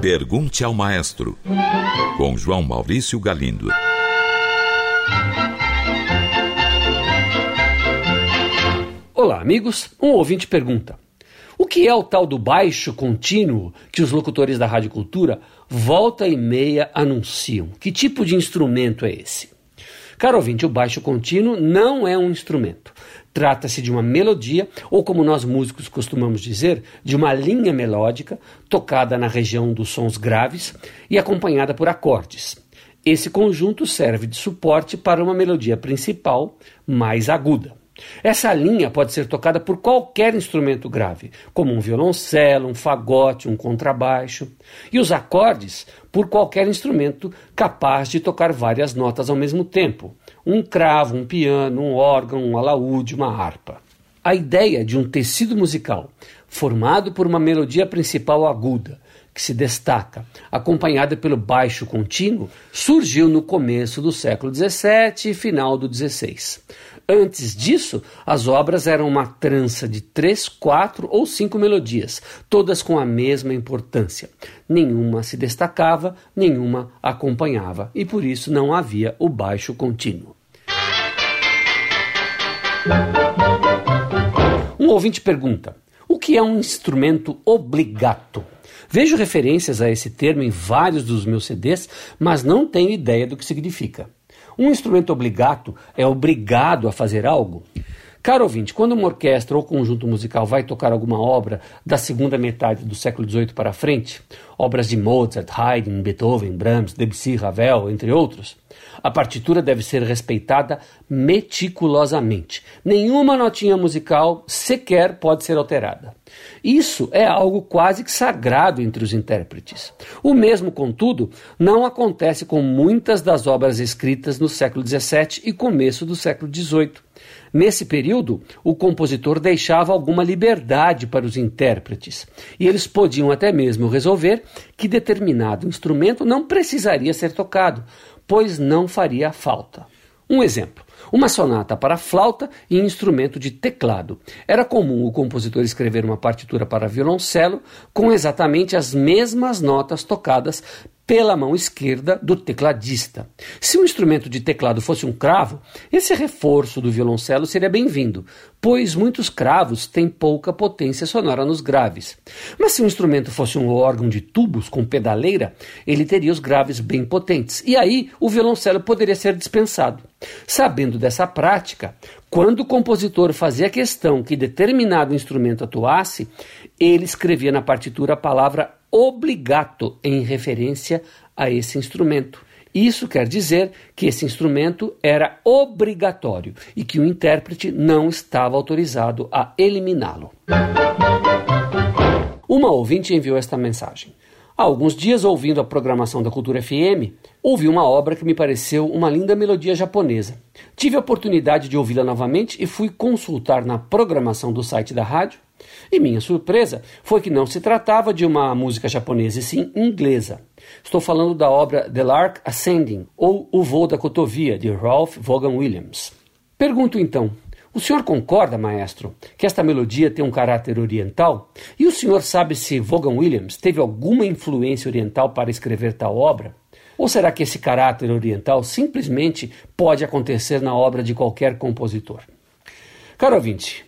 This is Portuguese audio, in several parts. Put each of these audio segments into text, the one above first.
Pergunte ao Maestro, com João Maurício Galindo. Olá, amigos. Um ouvinte pergunta: O que é o tal do baixo contínuo que os locutores da Rádio Cultura volta e meia anunciam? Que tipo de instrumento é esse? Caro ouvinte, o baixo contínuo não é um instrumento. Trata-se de uma melodia, ou como nós músicos costumamos dizer, de uma linha melódica tocada na região dos sons graves e acompanhada por acordes. Esse conjunto serve de suporte para uma melodia principal mais aguda. Essa linha pode ser tocada por qualquer instrumento grave, como um violoncelo, um fagote, um contrabaixo, e os acordes por qualquer instrumento capaz de tocar várias notas ao mesmo tempo, um cravo, um piano, um órgão, um alaúde, uma harpa. A ideia de um tecido musical formado por uma melodia principal aguda, que se destaca, acompanhada pelo baixo contínuo, surgiu no começo do século XVII e final do XVI. Antes disso, as obras eram uma trança de três, quatro ou cinco melodias, todas com a mesma importância. Nenhuma se destacava, nenhuma acompanhava, e por isso não havia o baixo contínuo. Um ouvinte pergunta: o que é um instrumento obligato? Vejo referências a esse termo em vários dos meus CDs, mas não tenho ideia do que significa. Um instrumento obligato é obrigado a fazer algo? Caro ouvinte, quando uma orquestra ou conjunto musical vai tocar alguma obra da segunda metade do século XVIII para frente, obras de Mozart, Haydn, Beethoven, Brahms, Debussy, Ravel, entre outros, a partitura deve ser respeitada meticulosamente. Nenhuma notinha musical sequer pode ser alterada. Isso é algo quase que sagrado entre os intérpretes. O mesmo, contudo, não acontece com muitas das obras escritas no século XVII e começo do século XVIII. Nesse período, o compositor deixava alguma liberdade para os intérpretes, e eles podiam até mesmo resolver que determinado instrumento não precisaria ser tocado, pois não faria falta. Um exemplo: uma sonata para flauta e instrumento de teclado. Era comum o compositor escrever uma partitura para violoncelo com exatamente as mesmas notas tocadas pela mão esquerda do tecladista. Se o um instrumento de teclado fosse um cravo, esse reforço do violoncelo seria bem-vindo, pois muitos cravos têm pouca potência sonora nos graves. Mas se o um instrumento fosse um órgão de tubos com pedaleira, ele teria os graves bem potentes, e aí o violoncelo poderia ser dispensado. Sabendo dessa prática, quando o compositor fazia questão que determinado instrumento atuasse, ele escrevia na partitura a palavra obligato em referência a esse instrumento. Isso quer dizer que esse instrumento era obrigatório e que o intérprete não estava autorizado a eliminá-lo. Uma ouvinte enviou esta mensagem. Há alguns dias, ouvindo a programação da Cultura FM, ouvi uma obra que me pareceu uma linda melodia japonesa. Tive a oportunidade de ouvi-la novamente e fui consultar na programação do site da rádio e minha surpresa foi que não se tratava de uma música japonesa, e sim inglesa. Estou falando da obra The Lark Ascending, ou O Voo da Cotovia, de Ralph Vaughan Williams. Pergunto então, o senhor concorda, maestro, que esta melodia tem um caráter oriental? E o senhor sabe se Vaughan Williams teve alguma influência oriental para escrever tal obra? Ou será que esse caráter oriental simplesmente pode acontecer na obra de qualquer compositor? Caro ouvinte,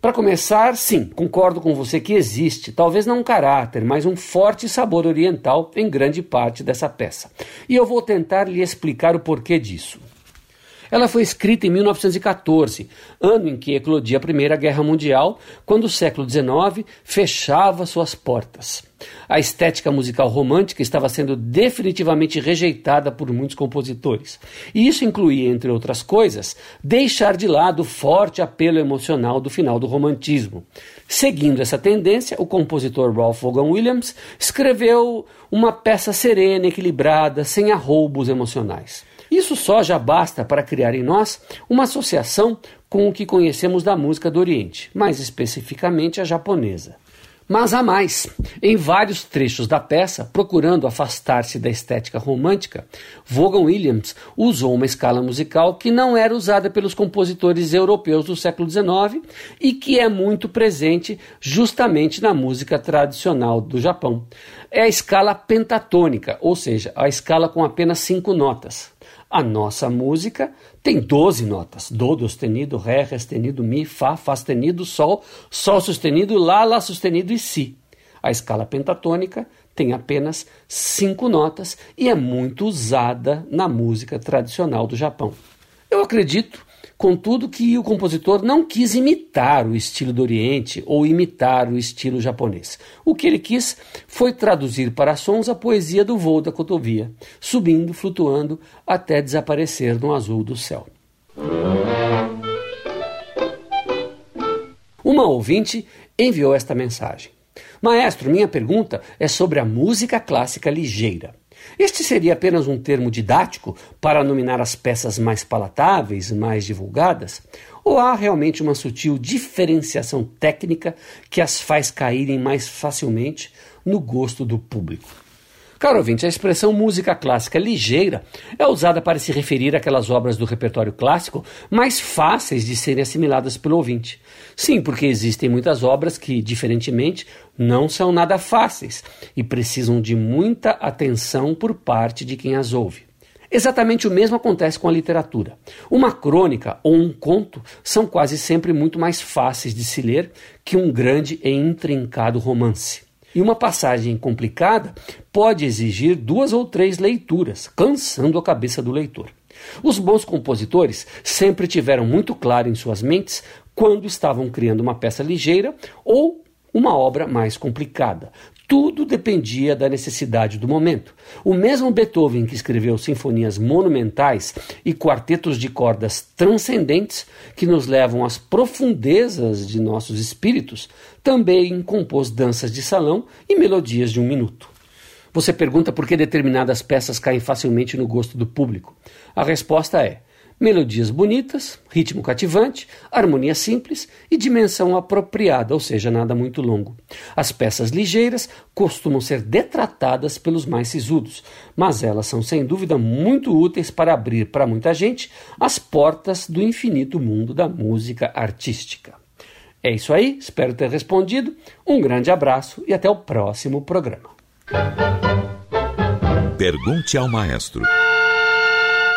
para começar, sim, concordo com você que existe, talvez não um caráter, mas um forte sabor oriental em grande parte dessa peça. E eu vou tentar lhe explicar o porquê disso. Ela foi escrita em 1914, ano em que eclodia a Primeira Guerra Mundial, quando o século XIX fechava suas portas. A estética musical romântica estava sendo definitivamente rejeitada por muitos compositores. E isso incluía, entre outras coisas, deixar de lado o forte apelo emocional do final do romantismo. Seguindo essa tendência, o compositor Ralph Vaughan Williams escreveu uma peça serena, equilibrada, sem arroubos emocionais. Isso só já basta para criar em nós uma associação com o que conhecemos da música do Oriente, mais especificamente a japonesa. Mas há mais. Em vários trechos da peça, procurando afastar-se da estética romântica, Vaughan Williams usou uma escala musical que não era usada pelos compositores europeus do século XIX e que é muito presente justamente na música tradicional do Japão. É a escala pentatônica, ou seja, a escala com apenas cinco notas. A nossa música tem 12 notas: Do sustenido, Ré sustenido, Mi, Fá, Fá sustenido, Sol, Sol sustenido, Lá, Lá sustenido e Si. A escala pentatônica tem apenas cinco notas e é muito usada na música tradicional do Japão. Eu acredito Contudo, que o compositor não quis imitar o estilo do Oriente ou imitar o estilo japonês. O que ele quis foi traduzir para sons a poesia do voo da cotovia, subindo, flutuando, até desaparecer no azul do céu. Uma ouvinte enviou esta mensagem. Maestro, minha pergunta é sobre a música clássica ligeira. Este seria apenas um termo didático para nominar as peças mais palatáveis, mais divulgadas? Ou há realmente uma sutil diferenciação técnica que as faz caírem mais facilmente no gosto do público? Caro ouvinte, a expressão música clássica ligeira é usada para se referir àquelas obras do repertório clássico mais fáceis de serem assimiladas pelo ouvinte. Sim, porque existem muitas obras que, diferentemente, não são nada fáceis e precisam de muita atenção por parte de quem as ouve. Exatamente o mesmo acontece com a literatura. Uma crônica ou um conto são quase sempre muito mais fáceis de se ler que um grande e intrincado romance. E uma passagem complicada pode exigir duas ou três leituras, cansando a cabeça do leitor. Os bons compositores sempre tiveram muito claro em suas mentes quando estavam criando uma peça ligeira ou uma obra mais complicada. Tudo dependia da necessidade do momento. O mesmo Beethoven que escreveu sinfonias monumentais e quartetos de cordas transcendentes que nos levam às profundezas de nossos espíritos, também compôs danças de salão e melodias de um minuto. Você pergunta por que determinadas peças caem facilmente no gosto do público. A resposta é: Melodias bonitas, ritmo cativante, harmonia simples e dimensão apropriada, ou seja, nada muito longo. As peças ligeiras costumam ser detratadas pelos mais sisudos, mas elas são sem dúvida muito úteis para abrir para muita gente as portas do infinito mundo da música artística. É isso aí, espero ter respondido. Um grande abraço e até o próximo programa. Pergunte ao maestro.